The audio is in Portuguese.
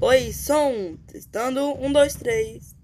Oi, som. Testando. Um, dois, três.